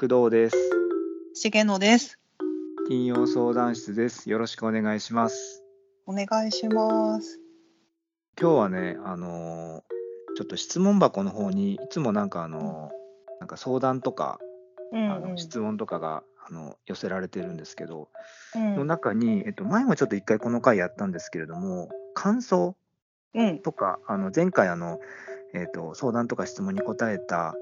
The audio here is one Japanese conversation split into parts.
工藤です。重野です。金曜相談室です。よろしくお願いします。お願いします。今日はね、あのーちょっと質問箱の方にいつもなんかあのーなんか相談とか、うんあの質問とかがあの寄せられてるんですけど、うんの中に、えっと、前もちょっと一回この回やったんですけれども、感想うんとか、あの前回あの、えっと、相談とか質問に答えた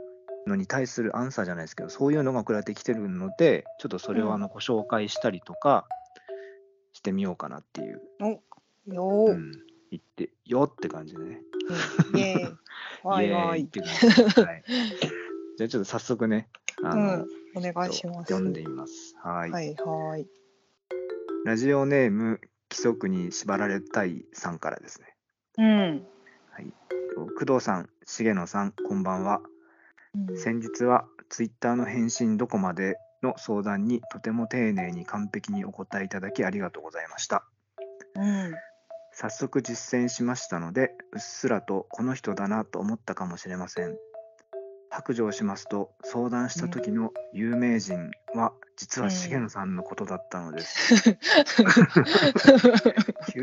のに対するアンサーじゃないですけど、そういうのが送られてきてるので、ちょっとそれをあのご紹介したりとかしてみようかなっていう、よー、うん、言ってよって感じでね。イエーイ。わいわい。イエーイって感じで、はい。じゃあちょっと早速ね、あの、うん、お願いします。読んでみます。はい。はいはい。ラジオネーム、規則に縛られたいさんからですね。うん。工藤さん、重野さん、こんばんは。うん先日はツイッターの返信どこまでの相談にとても丁寧に完璧にお答えいただきありがとうございました。うん。早速実践しましたので、うっすらとこの人だなと思ったかもしれません。白状しますと、相談した時の有名人は実は重野さんのことだったのです。ヒュ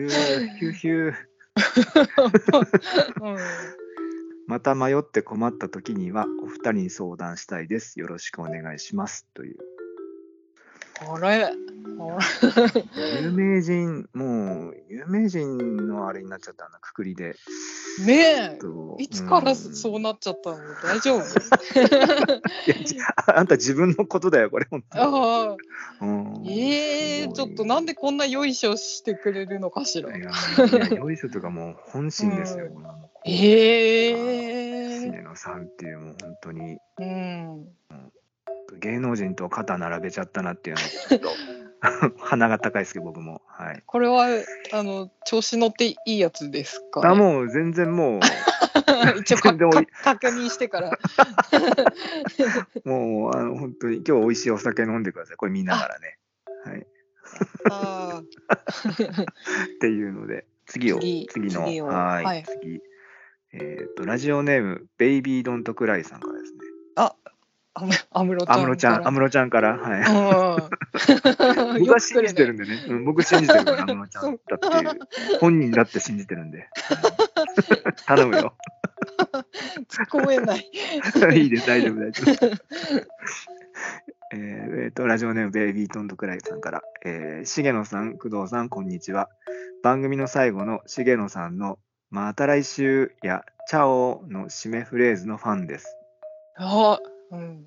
ーヒューヒュー。う んまた迷って困った時にはお二人に相談したいです。よろしくお願いします。という。あれ？あ有名人、もう有名人のあれになっちゃったな、くくりで。れねとえ。いつからうんそうなっちゃったの？大丈夫？ああんた自分のことだよ、これ、本当ああ。に。うんええー、ちょっとなんでこんなよいしょしてくれるのかしら？いや、いやよいしょとかもう本心ですよ。うんええー。重野さんっていう、もう本当にうん。芸能人と肩並べちゃったなっていうのがちょっと 鼻が高いですけど、僕も。はい。これはあの調子乗っていいやつですか、ね、あ、もう全然もう、一応確認してから。もうあの本当に今日美味しいお酒飲んでください。これ見ながらね。はい。あっていうので、次を、次次の、はい、はい次。えっ、と、ラジオネーム、ベイビードントクライさんからですね。あ、あむ安室ちゃん。安室ちゃん、安室ちゃんから、はい。うん。僕は信じてるんで。でね。うん、僕信じてるから、安室ちゃんだっていう。本人だって信じてるんで。うん頼むよ。突っ込めない。いいです、大丈夫、大丈夫。えーえーと、ラジオネームベイビートントクライさんから、えー、重野さん、工藤さん、こんにちは。番組の最後の重野さんの、また来週や、チャオの締めフレーズのファンです。あ、うん。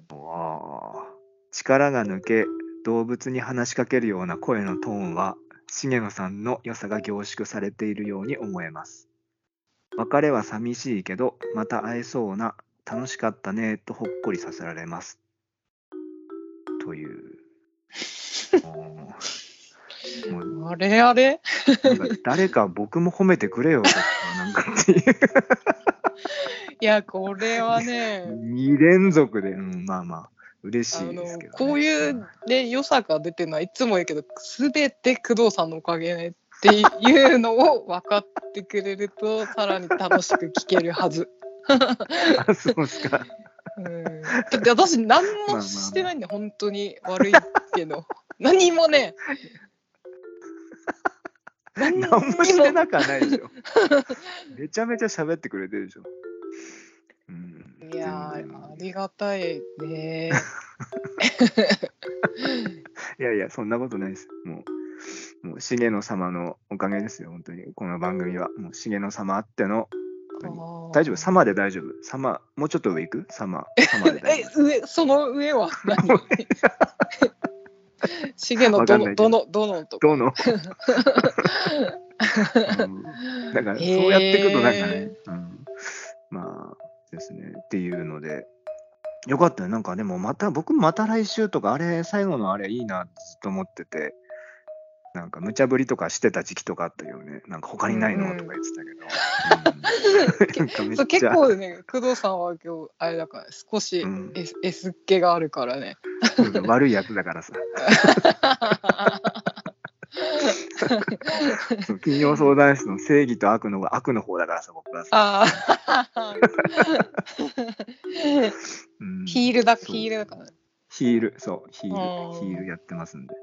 力が抜け、動物に話しかけるような声のトーンは、重野さんの良さが凝縮されているように思えます。別れは寂しいけど、また会えそうな、楽しかったね、とほっこりさせられます。という あれあれ？なんか誰か僕も褒めてくれよ、となんかっていう。いや、これはね、2連続で、うん、まあまあ、嬉しいですけど、ね。こういうね、良さが出てるのはいつも言うけど、すべて工藤さんのおかげねっていうのを分かってくれると、さらに楽しく聞けるはず。あ、そうですか。うん、だって私何もしてないんで、本当に悪いけど 何もね何何もしてなくはないでしょ。めちゃめちゃ喋ってくれてるでしょ。うん、いやありがたいね いやいや、そんなことないです。もう、もう重野様のおかげですよ、本当に。この番組は。もう重野様あっての、大丈夫、様で大丈夫？様、もうちょっと上行く？様、様で大え丈夫？上その上は？何？重野どのわかんないけど。どのどのとか。どの、うん。だから、そうやっていくと、なんかね、うん、まあですね、っていうので、よかったよ。なんかでも、また、僕もまた来週とか、あれ、最後のあれいいなってずっと思ってて、なんか無茶ぶりとかしてた時期とかあったよね。なんか他にないの？うんとか言ってたけど。うんそう結構ね工藤さんは今日あれだから少しうん S,、S っ気があるからね悪いやつだからさ。金曜相談室の正義と悪の悪の方だからさ、僕はさ。ああうんヒールだヒールだからねヒール、そう、ヒーうんル、ヒールやってますんで。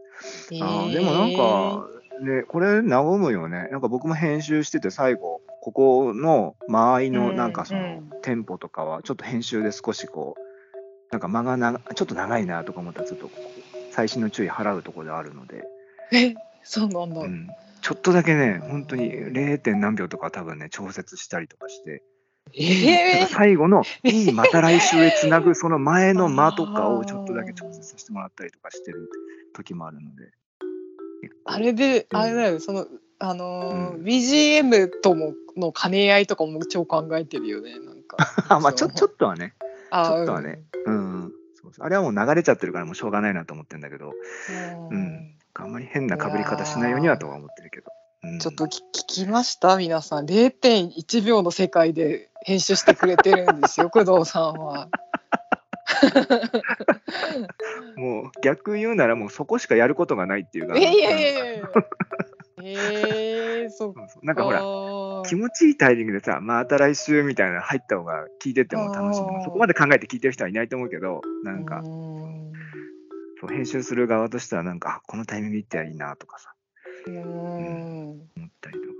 えあーでもなんか、ね、これ、和むよね。なんか僕も編集してて、最後、ここの間合いの、うんなんかその、うんテンポとかは、ちょっと編集で少しこう、なんか間がなちょっと長いなとか思ったら、ちょっとこう、細心の注意払うところであるので、えそうなんだ。うん、ちょっとだけね、本当に 0. 点何秒とか多分ね、調節したりとかして、えなんか最後の、いい、また来週へつなぐ、その前の間とかをちょっとだけ調節させてもらったりとかしてる時もあるので。あれで、うんあれだよ、その、あのーうん。BGM ともの兼ね合いとかも超考えてるよね、なんか。あ まあちょちょっっとはね、とちょっとはね。うん、そうそう。あれはもう流れちゃってるからもうしょうがないなと思ってるんだけど、う。うん。んあんまり変な被り方しないようにはとは思ってるけど。うん。ちょっとき聞きました？皆さん。0.1秒の世界で編集してくれてるんですよ工藤さんは。もう逆言うならもうそこしかやることがないっていうか。いやいやいやいや。なんか。ほら、か気持ちいいタイミングでさ、また来週みたいなの入った方が聞いてても楽しいそこまで考えて聞いてる人はいないと思うけど、なんか。う、ん。そう編集する側としてはなんか、あこのタイミングいったらいいなとかさ、うん。思ったりとか。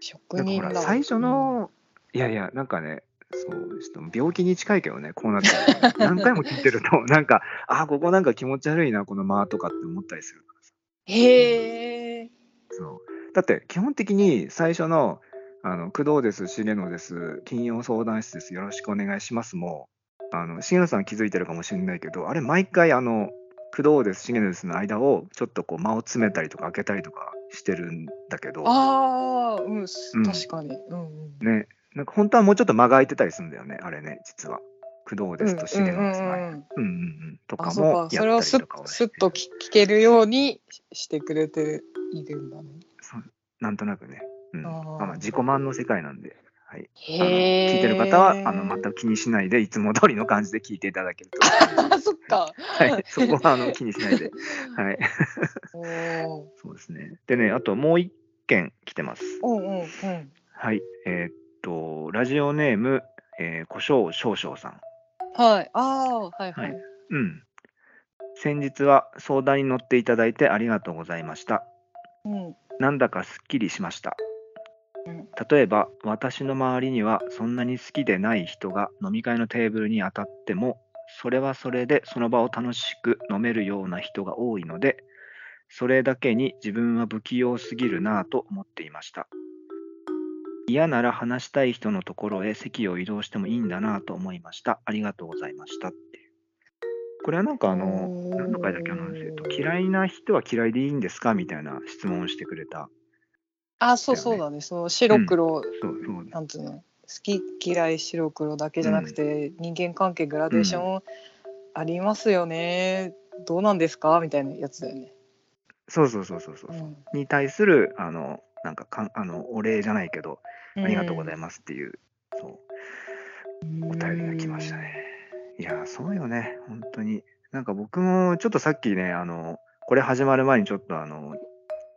職なんかほら、人だ最初の、いやいや、なんかね、そう、ちょっと病気に近いけどね、こうなったら、何回も聞いてると、なんか、あ、ここなんか気持ち悪いな、この間とかって思ったりするからさ。へえそう。だって、基本的に最初の、あの工藤です、重野です、金曜相談室です、よろしくお願いしますも、あの重野さん気づいてるかもしれないけど、あれ、毎回、あの、工藤です、重野ですの間を、ちょっとこう間を詰めたりとか開けたりとかしてるんだけど、ああうん、すうん。確かに。うんうん。ね、なんか本当はもうちょっと間が空いてたりするんだよね、あれね、実は。工藤ですと重野ですの間。うんうんうん。とあかもやったりとかをしてすっと聞聞けるようにししてくれているんだね。そうなんとなくね。うん、あーまあまあ自己満の世界なんで、はい。聞いてる方はあの全く気にしないで、いつも通りの感じで聞いていただけると。あ そっか。はい、そこはあの気にしないで。はい、そうですね。でね、あともう一件来てます。うんうんうん。はい、えーっと、ラジオネーム、えー、胡椒少々さん。はい。ああはいははいい。うん。先日は相談に乗っていただいてありがとうございました。うんなんだかすっきりしましたうん。例えば、私の周りにはそんなに好きでない人が飲み会のテーブルに当たっても、それはそれでその場を楽しく飲めるような人が多いので、それだけに自分は不器用すぎるなぁと思っていました。嫌なら話したい人のところへ席を移動してもいいんだなぁと思いました。ありがとうございましたっていう。これはなんかあの、何の回だっけあの、えっと、嫌いな人は嫌いでいいんですか？みたいな質問をしてくれた。あそうそうだね。その白黒、そうそうなんつうの？好き嫌い白黒だけじゃなくて、人間関係グラデーションありますよね。どうなんですか？みたいなやつだよね。そうそうそうそうそう、うんに対するあのなんかかんあのお礼じゃないけどありがとうございまますっていう、そう。すお便りが来ましたね。いやそうよね。本当に。なんか僕もちょっとさっきねあのこれ始まる前にちょっとあの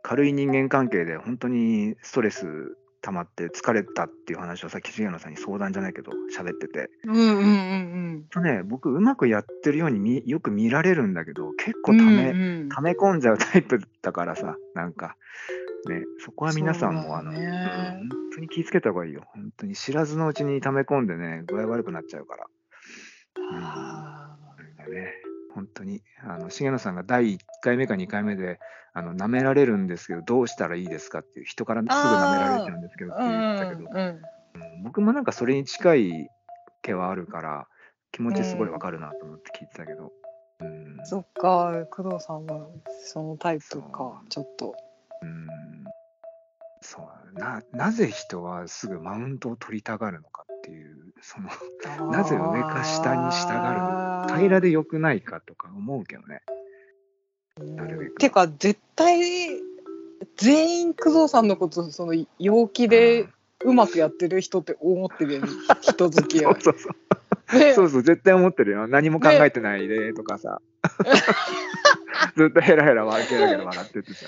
軽い人間関係で本当にストレス溜まって疲れたっていう話をさっき重野さんに相談じゃないけど喋ってて。うんうんうんとね僕うまくやってるようにみよく見られるんだけど結構うん。ため、うんうん。溜め込んじゃうタイプだからさ、なんか、ね、そこは皆さんも、あの、本当に気をつけた方がいいよ。本当に知らずのうちに溜め込んでね、具合悪くなっちゃうから。あ。うん、ね、本当に、あの、重野さんが第1回目か2回目で、あの、舐められるんですけど、どうしたらいいですかっていう、人からすぐ舐められちゃうんですけどってー言ったけど、うんうん僕もなんかそれに近い毛はあるから、気持ちすごいわかるなと思って聞いてたけど。うん。そっか工藤さんはそのタイプかちょっと。うんそうななぜ人はすぐマウントを取りたがるのかっていうそのなぜ上か下に従う平らで良くないかとか思うけどね。なるべく。てか絶対全員工藤さんのことその陽気でうまくやってる人って思ってるよね。人付き合い。そうそうそう。ね。そうそう絶対思ってるよ。何も考えてないでとかさ、ずっとヘラヘラ笑けらけら笑っててさ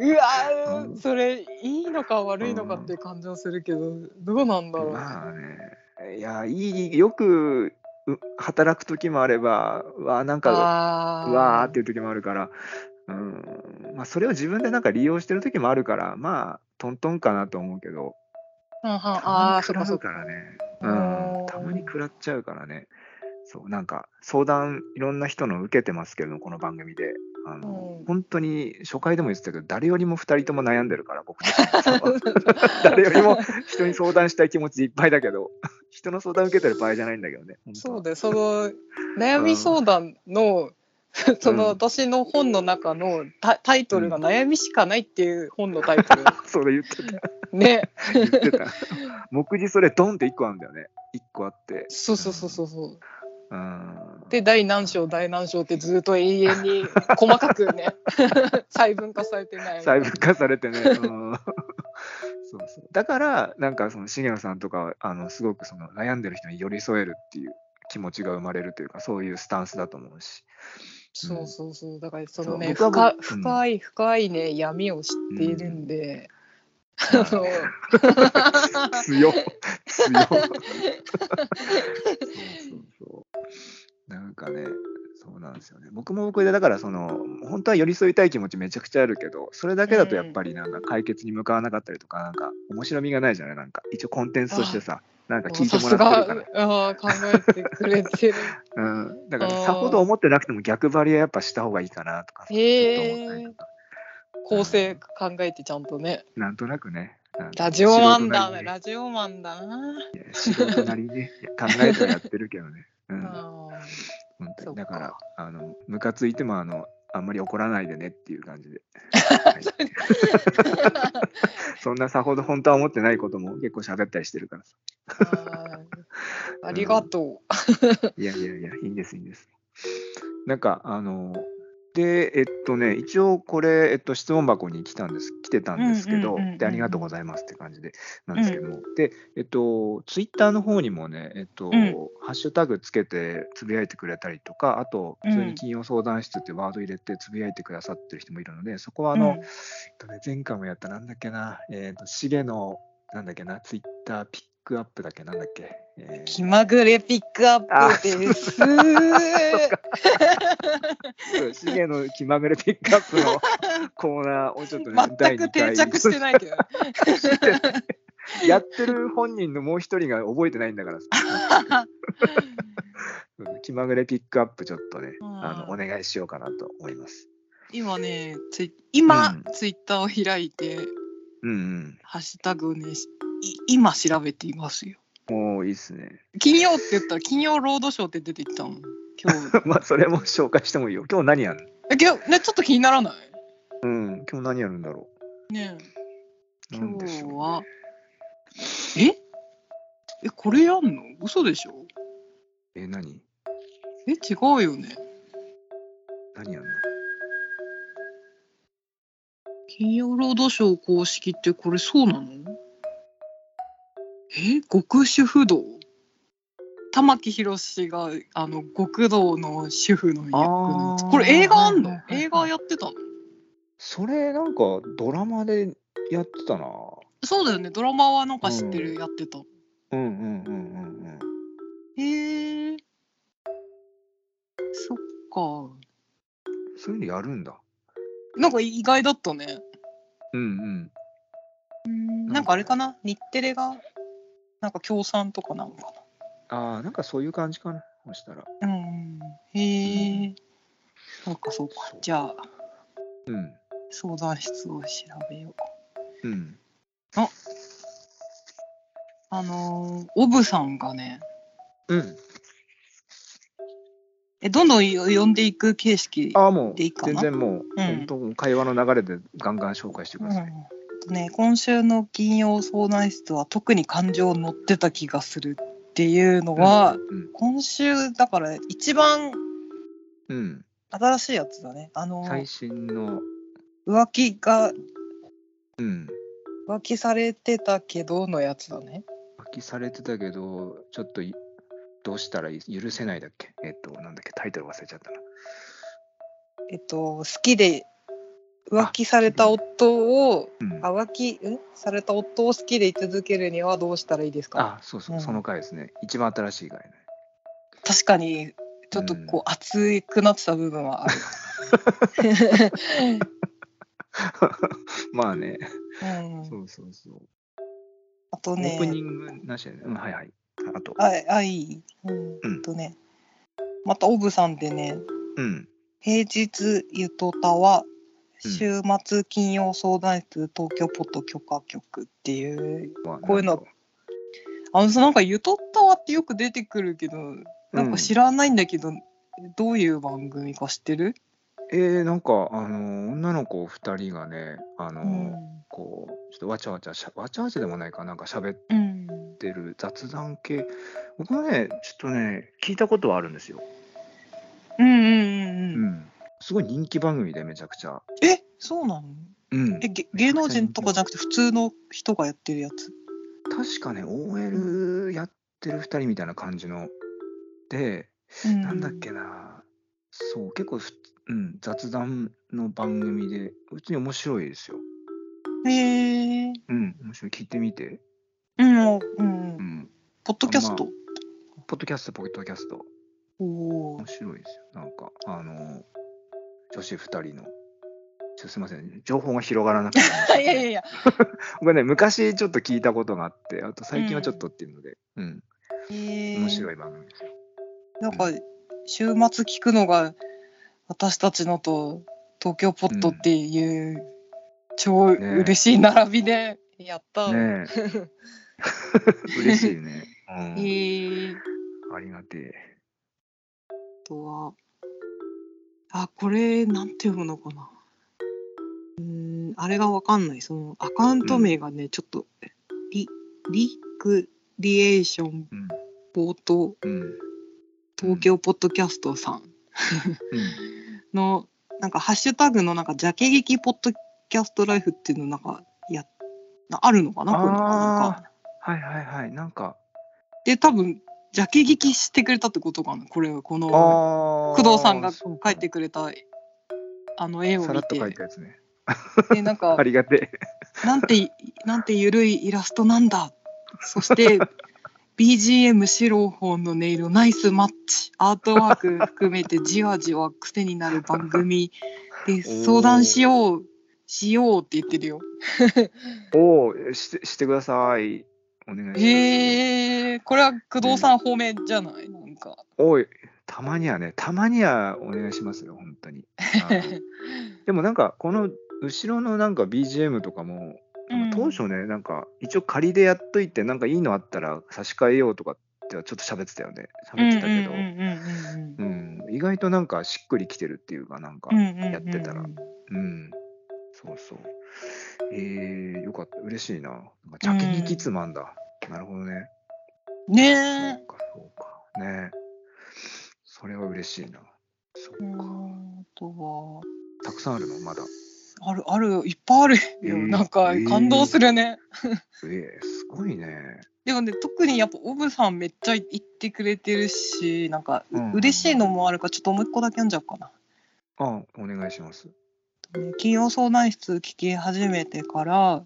うわそれいいのか悪いのかっていう感じはするけど、どうなんだろう。まあね。いやいいよくう働く時もあれば、うわなんか、あうわーっていう時もあるから、うん。まあ、それを自分でなんか利用してる時もあるから、まあ、トントンかなと思うけど、うんああ、そっかそっか。うからね、ううん。ん、たまに食らっちゃうからね、そう、なんか相談、いろんな人の受けてますけど、この番組で。あのうん本当に初回でも言ってたけど、誰よりも2人とも悩んでるから、僕たちそう誰よりも人に相談したい気持ちでいっぱいだけど、人の相談受けてる場合じゃないんだけどね。そうで、その悩み相談の、その私の本の中のタタイトルが「悩みしかない」っていう本のタイトル、それ言ってた。ね言ってた。目次それドンって1個あるんだよね。1個あって。そうそうそうそうそううん。で第何章第何章ってずっと永遠に 細かくね 細分化されてない。細分化されてね。うん、そうそう。だから、なんかその重野さんとかはあのすごくその悩んでる人に寄り添えるっていう気持ちが生まれるというか、そういうスタンスだと思うし。そうそうそう。だからそのね深僕深い深いね闇を知っているんで、強っ。強っ。そうそうそう。なんかね、そうなんですよね。僕も僕で、だからその、本当は寄り添いたい気持ちめちゃくちゃあるけど、それだけだとやっぱりなんか解決に向かわなかったりとか、なんか面白みがないじゃない？なんか一応コンテンツとしてさ、なんか聞いてもらってるから。が。あー考えてくれてる。うん、だからあー。さほど思ってなくても逆張りはやっぱした方がいいかなとかちょっと思ったりとか構成考えてちゃんとね。なんとなくね。ラジオマンだね。ラジオマンだな、素人なりにね、考えてはやってるけどね。うん。あ本当に。だから、あの、ムカついても、あの、あんまり怒らないでねっていう感じで。はい。そんな。さほど本当は思ってないことも結構喋ったりしてるからさ。ーありがといやいやいや、いいんです、いいんです。なんか、あの、で、えっとね、一応これ、えっと、質問箱に来たんです、来てたんですけどで、ありがとうございますって感じで、なんですけども、で、えっと、ツイッターの方にもね、えっと、ん。ハッシュタグつけてつぶやいてくれたりとか、あと、普通に金曜相談室ってワード入れてつぶやいてくださってる人もいるので、そこはう。あの、うん。えっとね、前回もやった、なんだっけな、えっ、と、しげの、なんだっけな、ツイッターピックアップだっけ、なんだっけ？えー気まぐれピックアップです。そうしげの気まぐれピックアップのコーナーをちょっとね、第全く2回定着してないけど。やってる本人のもう一人が覚えてないんだからさ。気まぐれピックアップちょっとね、あのお願いしようかなと思います。今ね、ツイ今、うんツイッターを開いて、うんうん。ハッシュタグをね、今調べていますよ。もういいっすね。金曜って言ったら、金曜ロードショーって出てきたの。今日。まあ、それも紹介してもいいよ。今日何やるえ今日ね、ちょっと気にならない？うん、今日何やるんだろねう。え今日は。え？え、これやんの？嘘でしょ？え、何？え、違うよね。何やるの？金曜ロードショー公式ってこれそうなの？え極主婦道？玉木宏があの極道の主婦の役のこれ映画あんの、はいはいはい映画やってたの？それなんかドラマでやってたな。そうだよね。ドラマはなんか知ってる、やってた。うんうんうんうんへえそっか。うん。そういうのやるんだ。なんか意外だったね。うんうん。うん。なんかあれかな？日テレがなんか協賛とかなのかああ、なんかそういう感じかな。そしたら。なうんへえそうかそうかそうじゃあうん。相談室を調べよう。うん。あのー、オブさんがね、うん。えどんどんよ呼んでいく形式。ああ、もうでいいかな？全然もう、うん本当会話の流れでガンガン紹介してください。うんとね、今週の金曜相談室は特に感情乗ってた気がするっていうのは、うん今週だから一番うん、うん。新しいやつだね。あの最新の、浮気がうん。浮気されてたけどのやつだね。発揮されてたけど、ちょっといどうしたら許せないだっけ？えっと、なんだっけ？タイトル忘れちゃったな。えっと好きで浮気された夫をうん、あ浮気んされた夫を好きでい続けるにはどうしたらいいですか？あ、そうそう、うんその回ですね。一番新しい回ね。確かにちょっとこう熱くなってた部分はある。まあね、うん、そうそうそう。あとオープニね、ングなしでね。うん、はいはい。あと、ああいい、うんとね、またオブさんでね、うん。平日ゆとたはうん週末金曜相談室東京ポッド許可局っていう、まあこういうのあのさなんかゆとたわってよく出てくるけど、なんか知らないんだけど、どういう番組か知ってる？えー、なんか、あの、女の子2人がね、あの、うん。こう、ちょっとわちゃわちゃしゃ、わちゃわちゃでもないかなんか喋っうん。てる雑談系、僕もね、ちょっとね、聞いたことはあるんですよ。うんうんうんううん。ん。すごい人気番組でめちゃくちゃ。え、そうなの？うんえ、。げ芸能人とかじゃなくて普通の人がやってるやつ？確かね、OL やってる2人みたいな感じの。で、うんなんだっけな、そう、結構ふ、うん、雑談の番組で、普通に面白いですよ。へえ。うん、面白い。聞いてみて。うんうんう。うんん。ポッドキャスト？ポッドキャスト、ポッドキャスト。おお面。白いですよ。なんか、あの、女子2人の。ちょすみません、情報が広がらなくてい。いやいやいや。僕ね、昔ちょっと聞いたことがあって、あと最近はちょっとっていうので、うん、へえ。面白い番組ですよ。なんか週末聞くのが私たちのと東京ポットっていう超ね嬉しい並びでやった。ねえ。嬉しいね。うん、へえ。ありがてえ。あとはあこれなんて読むのかな。うーんあれがわかんないそのアカウント名がね、ちょっとリリクリエーションうん。ポートうん。東京ポッドキャストさん。うん。のなんかハッシュタグのなんかジャケ劇ポッドキャストライフっていうのなんかやなあるのかな？こういうかはいはいはい。なんか、で多分ジャケ劇してくれたってことかな？これこのあ工藤さんが描いてくれたあの絵を見さらっと描いてたやつね。でなんか ありがてなんてなんてゆるいイラストなんだそして BGM 白本の音色ナイスマッチアートワーク含めてじわじわ癖になる番組で相談しようしようって言ってるよ。え。おお、してしてください。お願いします。へえこれは工藤さん方面じゃない？なんか。おい、たまにはね、たまにはお願いしますよ、本当に。はいでもなんか、この後ろのなんか BGM とかも、当初ね、なんか一応仮でやっといて、なんかいいのあったら差し替えようとかってはちょっと喋ってたよね。喋ってたけど、意外となんかしっくりきてるっていうか、なんかやってたらうん、そうそう。えー、よかった、嬉しいな。なんかジャケにキツマンだ。なるほどね。ねそえう。か、そうか。ねそれは嬉しいな。そううか。んあとはたくさんあるのまだ。あるあるよいっぱいあるよ、えーなんか感動するね。えー、すごいね。でもね特にやっぱオブさんめっちゃ言ってくれてるしなんか、うん嬉しいのもあるからちょっともう一個だけ読んじゃおうかな。あ、お願いします。ね金曜相談室聞き始めてから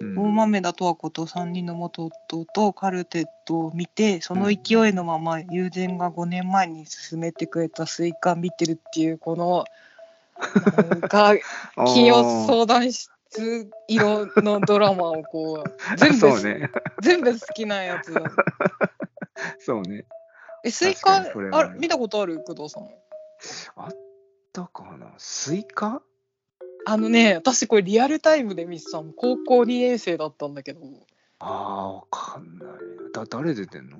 うん大豆田とわ子と3人の元夫とカルテットを見てその勢いのまま友人が5年前に勧めてくれたスイカ見てるっていうこの なんか金曜相談室色のドラマをこう 全部ね。全部好きなやつだ。そうね。えスイカあ見たことある工藤さん。あったかな？スイカ？あのね私これリアルタイムで見てたの。高校2年生だったんだけど。ああ、わかんない。な。だ、誰出てんの？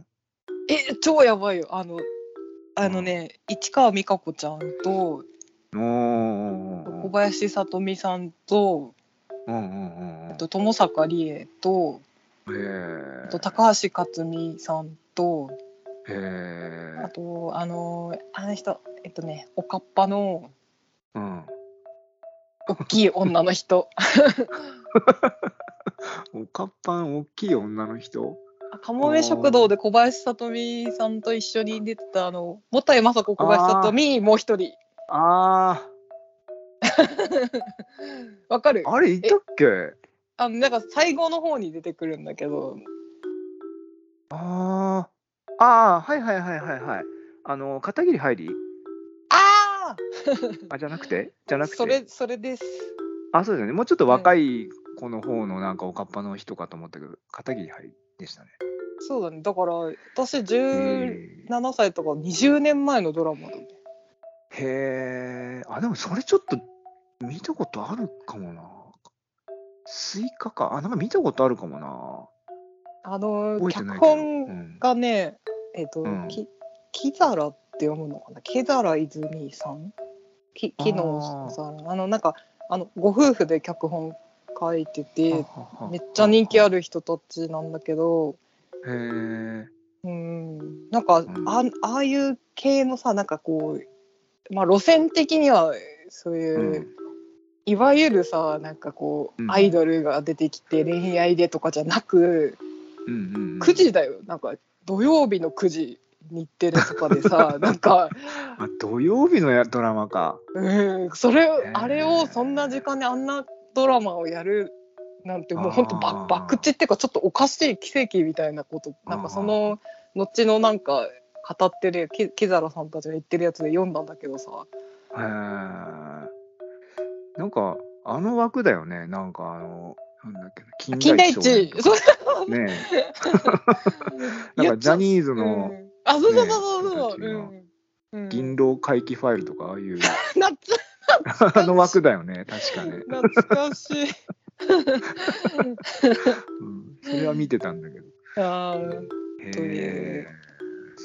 え超やばいよ。あのあのね市川美香子ちゃんと小林さとみさんとうんうんうんうん。あと友坂理恵とあと高橋克実さんとあとあのあの人えっとねおかっぱのうん大きい女の人。おかっぱん大きい女の人？あかもめ食堂で小林さとみさんと一緒に出てたあのもたいまさこ小林さとみもう一人。あ わかる？ああれいたっけ？あのなんか最後の方に出てくるんだけど。あー。あーはいはいはいはいはい。あの片桐入り ああじゃなくて？じゃあなくて？それ、それです。あそうですよね。もうちょっと若い子の方のなんかおかっぱの人かと思ったけど片桐入りでしたね。そうだね。だから、私へ17ー歳とか20年前のドラマだね。へえあでもそれちょっと見たことあるかもな。スイカか。あなんか見たことあるかもな。あの、脚ないけど、う本ん、がね、えっ、と、うんき木皿って読むのかな。木皿泉さん？き木の皿あのなんかあのご夫婦で脚本書いててめっちゃ人気あるる人たちなんだけどへえうん。なんか、ん。あああいう系のさなんかこうまあ路線的にはそういう、うん。いわゆるさなんかこう、うん。アイドルが出てきて恋愛でとかじゃなく、うんうんうん。9時だよ。なんか土曜日の9時日テレとかでさ なんか、あ土曜日のやドラマか。うん、それー。あれをそんな時間であんなドラマをやるなんてもうほんとあー。ば博打っていうかちょっとおかしい奇跡みたいなことなんかその後のなんか語ってるき木皿さんたちが言ってるやつで読んだんだけどさ。へえなんかあの枠だよね。なんかあのなんだっけな金金田田一 なんかジャニーズのうんあそうそうそうそうそう、ねうんうん。銀狼回帰ファイルとかああいう。懐あの枠だよね確かね、懐かしい。うん、それは見てたんだけど。あーへとい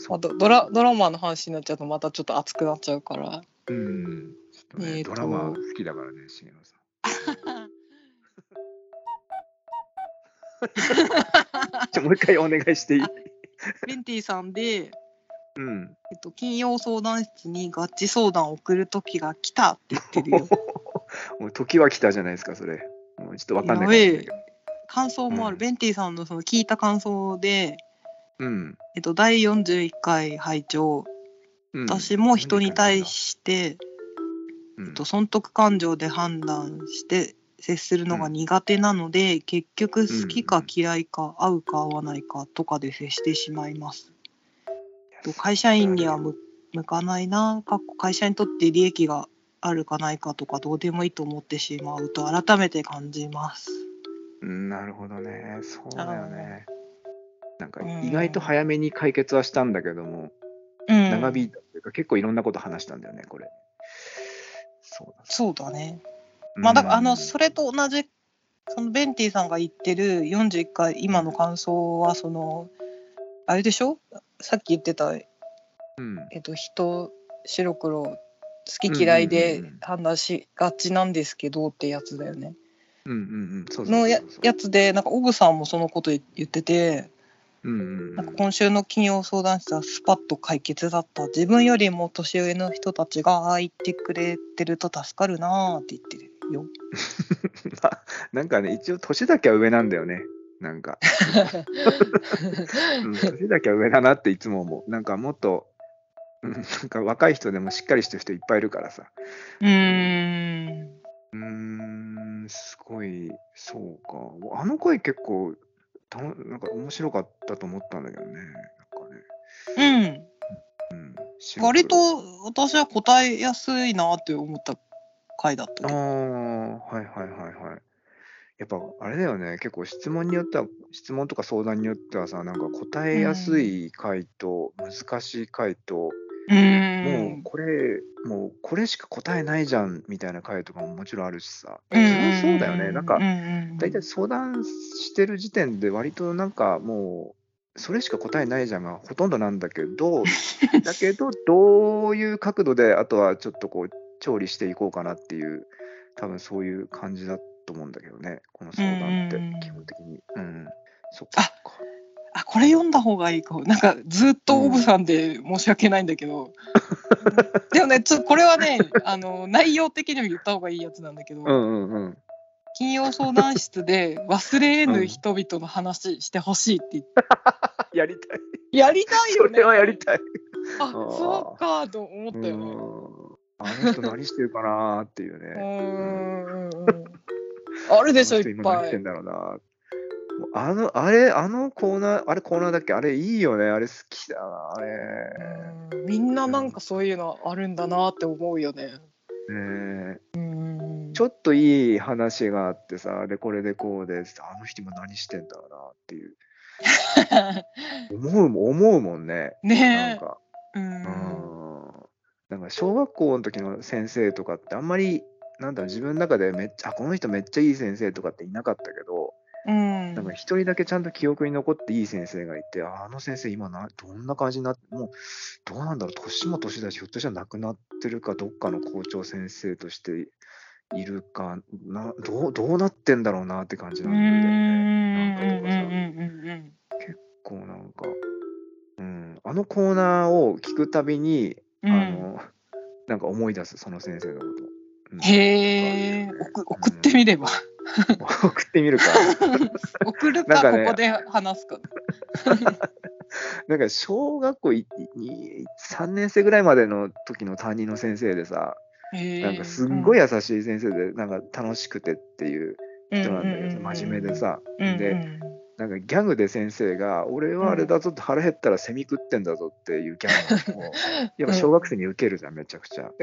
あとドラドラマの話になっちゃうとまたちょっと熱くなっちゃうから。うん。ねドラマ好きだからね重野さん。じゃあもう一回お願いしていい？ベンティさんで、うん。えっと、金曜相談室に合致相談を送る時が来たって言ってるよ。もう時は来たじゃないですかそれ。もうちょっとわかんないかもしれないけど。感想もある、うん。ベンティさんのその聞いた感想で、うん、えっと、第41回拝聴。うん、私も人に対して、うん。えっと、損得感情で判断して接するのが苦手なので、結局好きか嫌いか合うか合わないかとかで接してしまいます。と会社員には向向かないなかっこ会社にとって利益があるかないかとかどうでもいいと思ってしまうと改めて感じます。うんなるほどね。そうだよね。なんかうん。意外と早めに解決はしたんだけども、うん、長引いたっていうか結構いろんなこと話したんだよねこれ。そうだそうだね。まあだからあのうんそれと同じそのベンティさんが言ってる41回今の感想はそのあれでしょ？さっき言ってた、うん。えっと、人白黒好き嫌いで判断しがちなんですけどってやつだよね。うんうんうん。そうそうそうのやつでなんかオブさんもそのこと言っててなんか今週の金曜相談室はスパッと解決だった。自分よりも年上の人たちがああ言ってくれてると助かるなーって言ってるよ。まあなんかね一応年だけは上なんだよね。なんか、うん、年だけは上だなっていつも思う。なんかもっとうんなんか若い人でもしっかりしてる人いっぱいいるからさ。うーん。うーんすごいそうか。あの声結構たのなんか面白かったと思ったんだけどね。なんかね、うん。うん、割と私は答えやすいなって思った回だったああ。はいはいはいはい。やっぱあれだよね、結構質問によっては、質問とか相談によってはさ、なんか答えやすい回と難しい回と、うー。もうんこれ、もうこれしか答えないじゃんみたいな回とかももちろんあるしさ、そうんりゃそうだよね。なんかう、ん大体相談してる時点で割となんかもう、それしか答えないじゃんがほとんどなんだけど、だけど、どういう角度で、あとはちょっとこう、調理していこうかなっていう、多分そういう感じだと思うんだけどね、この相談ってうん、基本的に。うん。そっか。あこれ読んだ方がいいかもなんかずっとオブさんで申し訳ないんだけど、でもねちょこれはねあの内容的にも言った方がいいやつなんだけど、うんうんうん。金曜相談室で忘れ得ぬ人々の話してほしいって言って、やりたい。やりたいよねそれはやりたい。あそうかと思ったよねうんあの人何してるかなーっていううね。うんうんあるでしょいっあの人今何ぱいしてんだろうな。あの、あれ、あのコーナー、あれコーナーだっけ？あれいいよね。あれ好きだな、あれ。うんみんななんかそういうのあるんだなって思うよね。ねうんちょっといい話があってさ、で、これでこうで、あの人今何してんだろうなっていう。思うもん、思うもんね。なんねか。え。ううんん。なんか小学校の時の先生とかってあんまり、なんだろう、自分の中でめっちゃ、あこの人めっちゃいい先生とかっていなかったけど、うんなんか一人だけちゃんと記憶に残っていい先生がいて、ああの先生今な、どんな感じになって、もう、どうなんだろう、年も年だし、ひょっとしたら亡くなってるか、どっかの校長先生としているかな、どうどうなってんだろうなって感じうなんだよね。なんかとかさ、んうんうんうんこうなんか、うん、あのコーナーを聞くたびに、うん。あの、なんか思い出す、その先生のこと。うん。へえ送送ってみれば。送ってみるか。送るかねかここで話すか。なんか小学校いに3年生ぐらいまでの時の担任の先生でさ、なんかすっごい優しい先生で、なんか楽しくてっていう人なんだけどさ、真面目でさ、で、なんかギャグで先生が、俺はあれだぞって腹減ったらセミ食ってんだぞっていうギャグを、やっぱ小学生に受けるじゃん、めちゃくちゃ。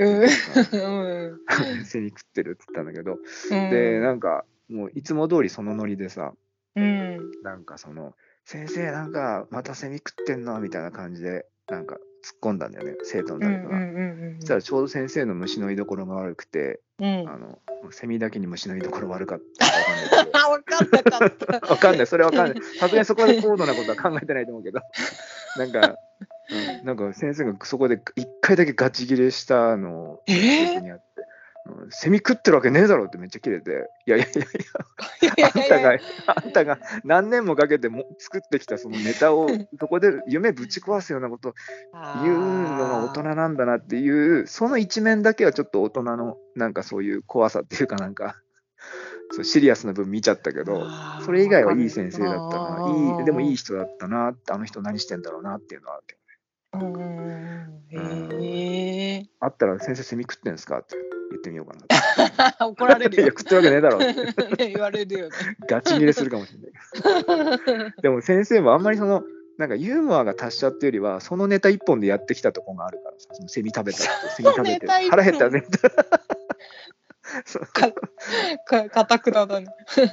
セミ食ってるって言ったんだけど、うん。で、なんかもういつも通りそのノリでさ、うん。なんかその、先生なんかまたセミ食ってんのみたいな感じで、なんか突っ込んだんだよね、生徒の誰かが。そしたらちょうど先生の虫の居所が悪くて、うん。あの、セミだけに虫の居所悪かったかわかんない 分かんなかった。わかんない、それはわかんない。さすがにそこまで高度なことは考えてないと思うけど、なんか、うん、なんか先生がそこで一回だけガチギレしたのをえ記憶にあって、うんセミ食ってるわけねえだろってめっちゃ切れて、いやいやいや。いや、あんたが、あんたが何年もかけても作ってきたそのネタを、そこで夢ぶち壊すようなこと言うのが大人なんだなっていう、その一面だけはちょっと大人のなんかそういう怖さっていうかなんか、そうシリアスな部分見ちゃったけど、それ以外はいい先生だったな、い。いでもいい人だったなって、あの人何してんだろうなっていうのはあるけど、うん。へえあったら先生セミ食ってんすかって言ってみようかな。怒られる いや、よ食ってるわけねえだろ。ね言われるよねガチ切れするかもしれない。でも先生もあんまりその、なんかユーモアが達者っていうよりは、そのネタ一本でやってきたとこがあるからさ、そのセミ食べたって、セミ食べて、腹減ったらね。そうかかたくなだねそう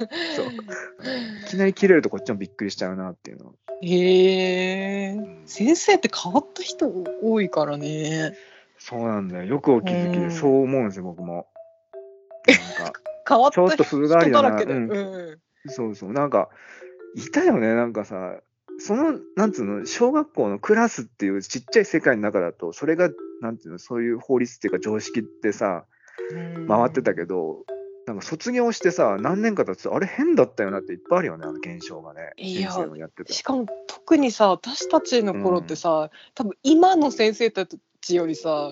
いきなり切れるとこっちもびっくりしちゃうなっていうのは。へえ先生って変わった人多いからねそうなんだよ。よくお気づきで、うん。そう思うんですよ、僕も。なんか、変わったちょっと風変わりだなうん。うん。そうそう、なんか、いたよね、なんかさ、その、なんつうの、小学校のクラスっていうちっちゃい世界の中だと、それが、なんていうの、そういう法律っていうか常識ってさ、回ってたけど、なんか卒業してさ、何年か経つと、あれ変だったよなっていっぱいあるよね、あの現象がね。いや先生のやってた。しかも特にさ私たちの頃ってさ、多分今の先生たちよりさ、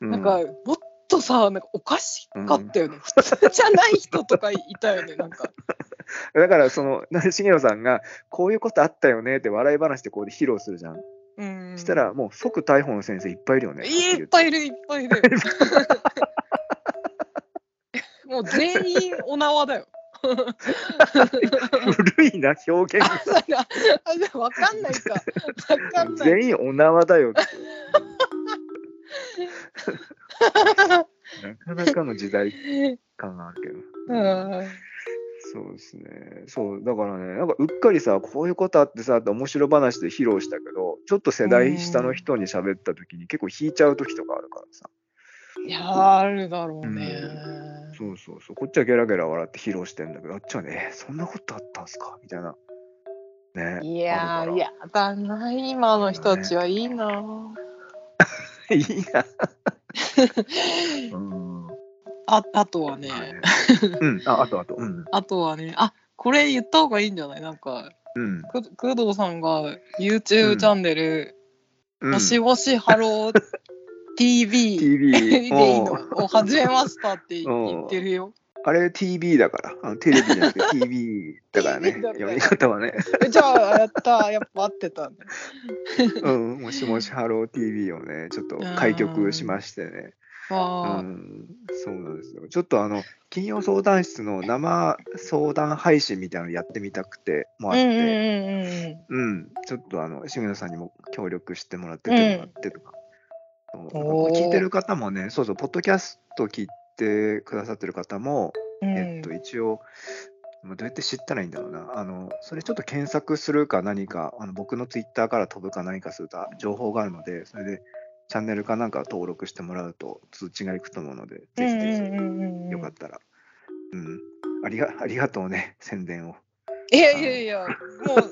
うん。なんかもっとさなんかおかしかったよね、普通じゃない人とかいたよねなんか。だから、その、なしげろさんが、こういうことあったよねって笑い話でこうで披露するじゃん。うん。したら、もう即逮捕の先生いっぱいいるよね。いっぱいいる。るいっぱいいる。もう全員お縄だよ。古いな、表現。わかんないか。わかんない。全員お縄だよ。って。なかなかの時代感があるけど。うんそうですね。そう、だからね、なんかうっかりさ、こういうことあってさ、って面白話で披露したけど、ちょっと世代下の人に喋った時に結構引いちゃう時とかあるからさ。いやあるだろうね、そうそうそう。こっちはゲラゲラ笑って披露してんだけど、あっちはね、えそんなことあったんすか？みたいな。ね。いやーやだな今の人たちはいいな、いいな。うん。ああとはね、うん。あ、あとあと。うん。あとはねあこれ言った方がいいんじゃない？なんかうん。く工藤さんが YouTube チャンネル、うんもしもしハロー TV で TV いいのを始めましたってうん言ってるよ。あれ TV だから。あのテレビじゃなくて TV だからね読み方はね。えじゃあやったやっぱ合ってたね。うん。もしもしハロー TV をね、ちょっと開局しましてね。うあん、そうなんですよ。ちょっとあの、金曜相談室の生相談配信みたいなのやってみたくてもああ。っうんうんて、うんうん、ちょっとあの、重野さんにも協力してもらっててもらってとか。そうなん聞いてる方もね、そうそう、ポッドキャスト聞いてくださってる方も、うん。えっと、一応、まあどうやって知ったらいいんだろうな。あの、それちょっと検索するか何か、あの僕のツイッターから飛ぶか何かすると情報があるので、それでチャンネルかなんか登録してもらうと通知がいくと思うので、ぜひぜひ、ひよかったら。うん。ありがありがとうね、宣伝を。いやいやいや、もう、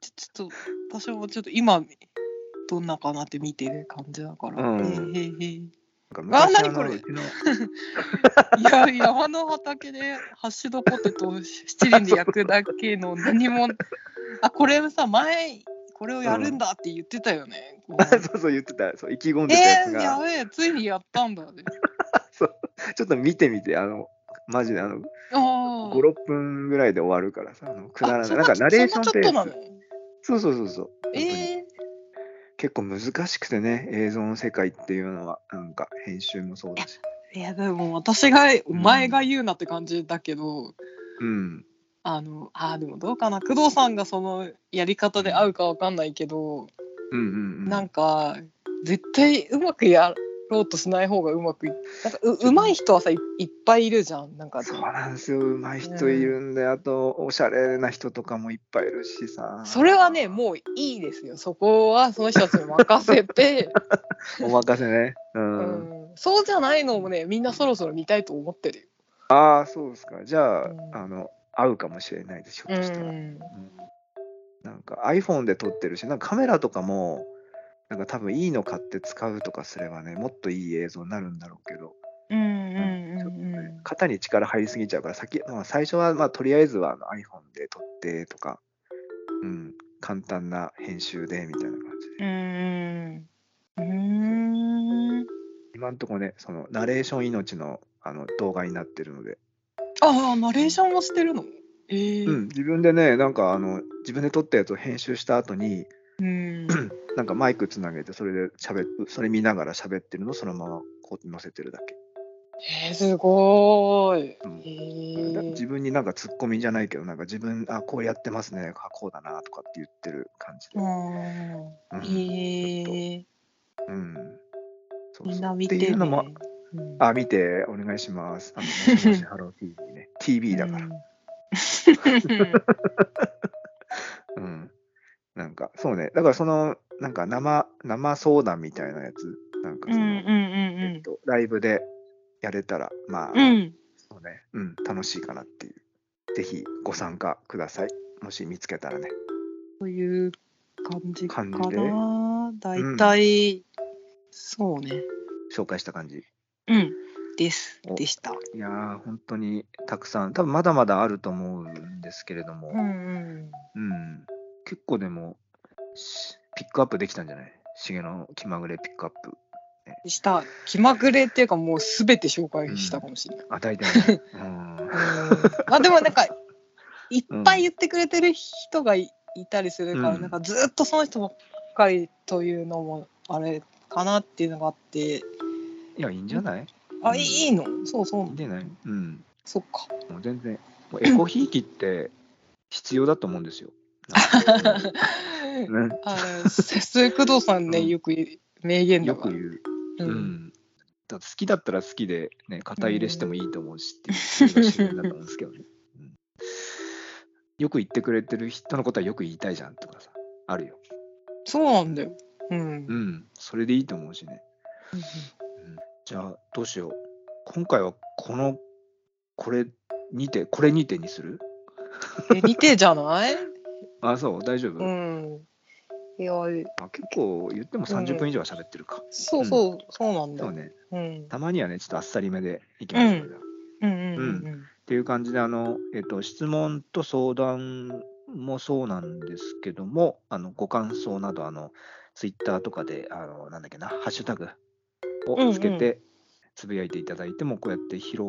ちょっと、私もちょっと今、どんなかなって見てる感じだから。うんへーへーへーなんか昔あ何これ？いや、山の畑でハッシュドポテトを七輪で焼くだけの何も、あ、これさ、前、これをやるんだって言ってたよね。こう。そうそう言ってた、そう意気込んでたやえー、つが、やべえ、ついにやったんだね。ちょっと見てみて、あの、マジであの、あ5、6分ぐらいで終わるからさ、あのくだらない。あそんなんかナレーションっとなの？ース。そうそうそうそう。本当にえ結構難しくてね、映像の世界っていうのは、なんか編集もそうだし。ー、いや、でも私が、お前が言うなって感じだけど、うん。あの、あーでもどうかな、工藤さんがそのやり方で合うかわかんないけど、うんうんうん。なんか、絶対うまくやろうとしない方がうまくいなんかううまい人はさいいっぱいいるじゃん。なんかそうなんですよ。上手い人いるんで、あと、おしゃれな人とかもいっぱいいるしさ。それはね、もういいですよ。そこはその人たちに任せて、お任せね。う。うんん、そうじゃないのもね、みんなそろそろ見たいと思ってるよ。ああ、そうですか。じゃあ、うんあの、合うかもしれないです、ひょっとしたら。うんうんなんか iPhone で撮ってるし、なんかカメラとかも、なんか多分いいの買って使うとかすればね、もっといい映像になるんだろうけど、うんうんうんね肩に力入りすぎちゃうから、先まあ、最初は、まあ、とりあえずはあの iPhone で撮ってとか、うん、簡単な編集でみたいな感じで。うんうん。うん。今んとこね、そのナレーション命のあの動画になってるので、ああナレーションもしてるの？ええ。うん、自分でね、なんかあの自分で撮ったやつを編集した後に、うん なんかマイクつなげて、それで喋っそれ見ながら喋ってるのをそのままこう載せてるだけ。えー、すごーい。うん自分になんかツッコミじゃないけど、なんか自分、あ、こうやってますね、あこうだなとかって言ってる感じで。うんうんへえうん。そうそうみんな見ってていうのも、ね。うんあ、見て、お願いします。あの、ハロー TV ね。TV だから。うん。なんか、そうね。だからその、なんか生、生相談みたいなやつ、なんかその、うんうんうんえっと、ライブでやれたら、まあ、うん。うん。そうね、うん、楽しいかなっていう。ぜひご参加ください。もし見つけたらね。という感じかな。だいたい、そうね。紹介した感じ。うん。です。おでした。いやー、本当にたくさん、多分まだまだあると思うんですけれども、うんうん。うん、結構でも、しピックアップできたんじゃない？重の気まぐれピックアップ。した。気まぐれっていうかもうすべて紹介したかもしれない。あ、大体ね。うん。うん。まあでもなんかいっぱい言ってくれてる人がいいたりするから、うん。なんかずっとその人ばっかりというのもあれかなっていうのがあって。いや、いいんじゃない？あ、うん。いいの？そうそう。いいんじゃない？うん。そっか。もう全然、もうエコひいきって必要だと思うんですよ。なんかあ節水工藤さんね、うんよく名言ね、だからよく言う。ううんん。だ好きだったら好きで、ね、肩入れしてもいいと思うしっていうのが自然だと思うんですけどね。うんよく言ってくれてる人のことはよく言いたいじゃんとかさ、あるよ。そうなんだようん、うん、それでいいと思うしね。じゃあ、どうしよう。今回はこの、これにて、これにてにする？え似てじゃない？あ、そう、大丈夫、うん。いやあ結構言っても30分以上は喋ってるか。そうそう、そうなんだよ、ね。うん、たまにはね、ちょっとあっさりめでいきましょう。うんじゃあうんうん。うん。っていう感じで、あの、えっと、質問と相談もそうなんですけども、あの、ご感想など、あの、ツイッターとかで、あの、なんだっけな、ハッシュタグをつけうんうて、つぶやいていただいても、こうやって拾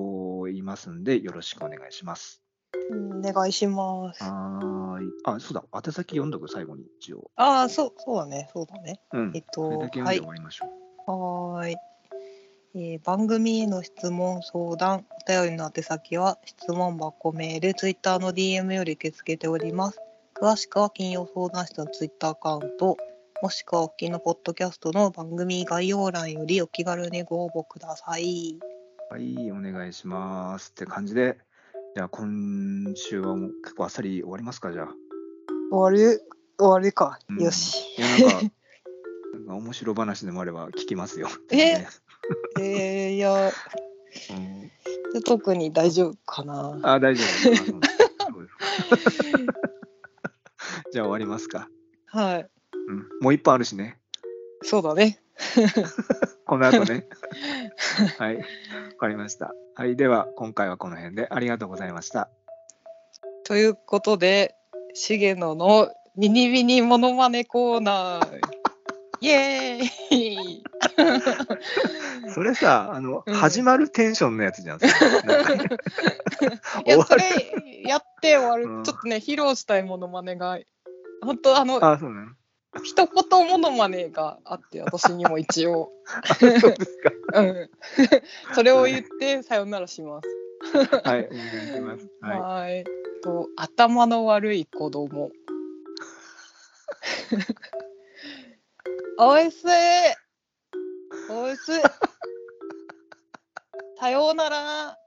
いますんで、よろしくお願いします。うん、お願いしますはーい。あ、そうだ、宛先読んどく、最後に、一応。ああ、そう、そうだね、そうだね。うん。えっと、それだけ読んではい終わりましょう。はーい。えー番組への質問、相談、お便りの宛先は、質問箱、メール、ツイッターの DM より受け付けております。詳しくは金曜相談室のツイッターアカウント、もしくはお聞きのポッドキャストの番組概要欄よりお気軽にご応募ください。はい、お願いします。って感じで、じゃあ今週はもう結構あっさり終わりますか、じゃあ。終わり、終わりか。うんよし。いや、なんか、なんか面白話でもあれば聞きますよ。え？えー、いや、うん特に大丈夫かな。あ、大丈夫 じゃあ終わりますか。はい。うん、もう一本あるしね。そうだね。この後ね。はい。わかりました。はい。では、今回はこの辺でありがとうございました。ということで、重野のビニビニモノマネコーナー。イエーイそれさ、あの、うん始まるテンションのやつじゃん。なんかいや、それやって終わる。うんちょっとね、披露したいモノマネが、本当あの、あ、そうなの。一言モノマネがあって、私にも一応。そうですか。うん。それを言って、さよならします。はい。お願いします。はい。はい。と、頭の悪い子供。おいしい。おいしい。さようなら。